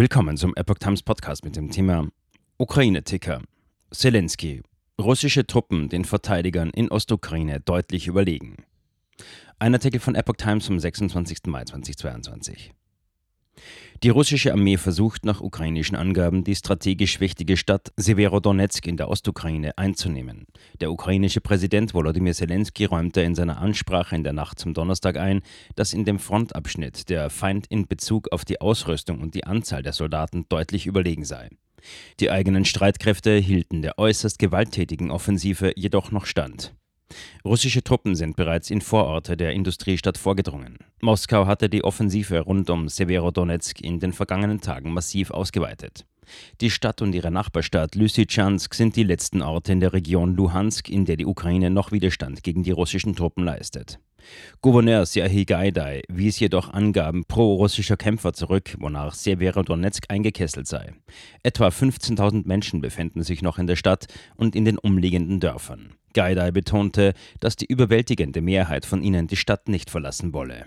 Willkommen zum Epoch Times Podcast mit dem Thema Ukraine-Ticker. Zelensky. Russische Truppen den Verteidigern in Ostukraine deutlich überlegen. Ein Artikel von Epoch Times vom 26. Mai 2022. Die russische Armee versucht nach ukrainischen Angaben die strategisch wichtige Stadt Severodonetsk in der Ostukraine einzunehmen. Der ukrainische Präsident Volodymyr Zelensky räumte in seiner Ansprache in der Nacht zum Donnerstag ein, dass in dem Frontabschnitt der Feind in Bezug auf die Ausrüstung und die Anzahl der Soldaten deutlich überlegen sei. Die eigenen Streitkräfte hielten der äußerst gewalttätigen Offensive jedoch noch stand. Russische Truppen sind bereits in Vororte der Industriestadt vorgedrungen. Moskau hatte die Offensive rund um Severodonetsk in den vergangenen Tagen massiv ausgeweitet. Die Stadt und ihre Nachbarstadt Lysychansk sind die letzten Orte in der Region Luhansk, in der die Ukraine noch Widerstand gegen die russischen Truppen leistet. Gouverneur Serhii Gaidai wies jedoch Angaben pro-russischer Kämpfer zurück, wonach Severodonetsk eingekesselt sei. Etwa 15.000 Menschen befinden sich noch in der Stadt und in den umliegenden Dörfern. Gaidai betonte, dass die überwältigende Mehrheit von ihnen die Stadt nicht verlassen wolle.